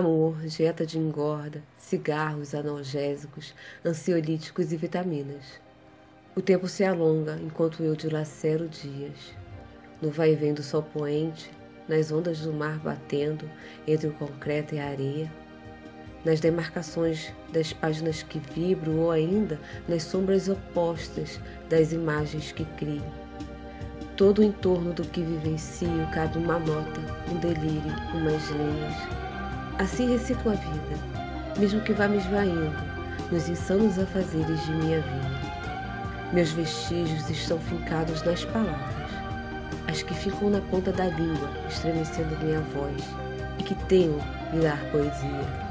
Amor, dieta de engorda, cigarros, analgésicos, ansiolíticos e vitaminas. O tempo se alonga enquanto eu dilacero dias. No vai e vem do sol poente, nas ondas do mar batendo entre o concreto e a areia, nas demarcações das páginas que vibro ou ainda nas sombras opostas das imagens que crio. Todo o entorno do que vivencio cabe uma nota, um delírio, umas linhas. Assim reciclo a vida, mesmo que vá me esvaindo nos insanos afazeres de minha vida. Meus vestígios estão fincados nas palavras as que ficam na ponta da língua, estremecendo minha voz, e que tenho lhe dar poesia.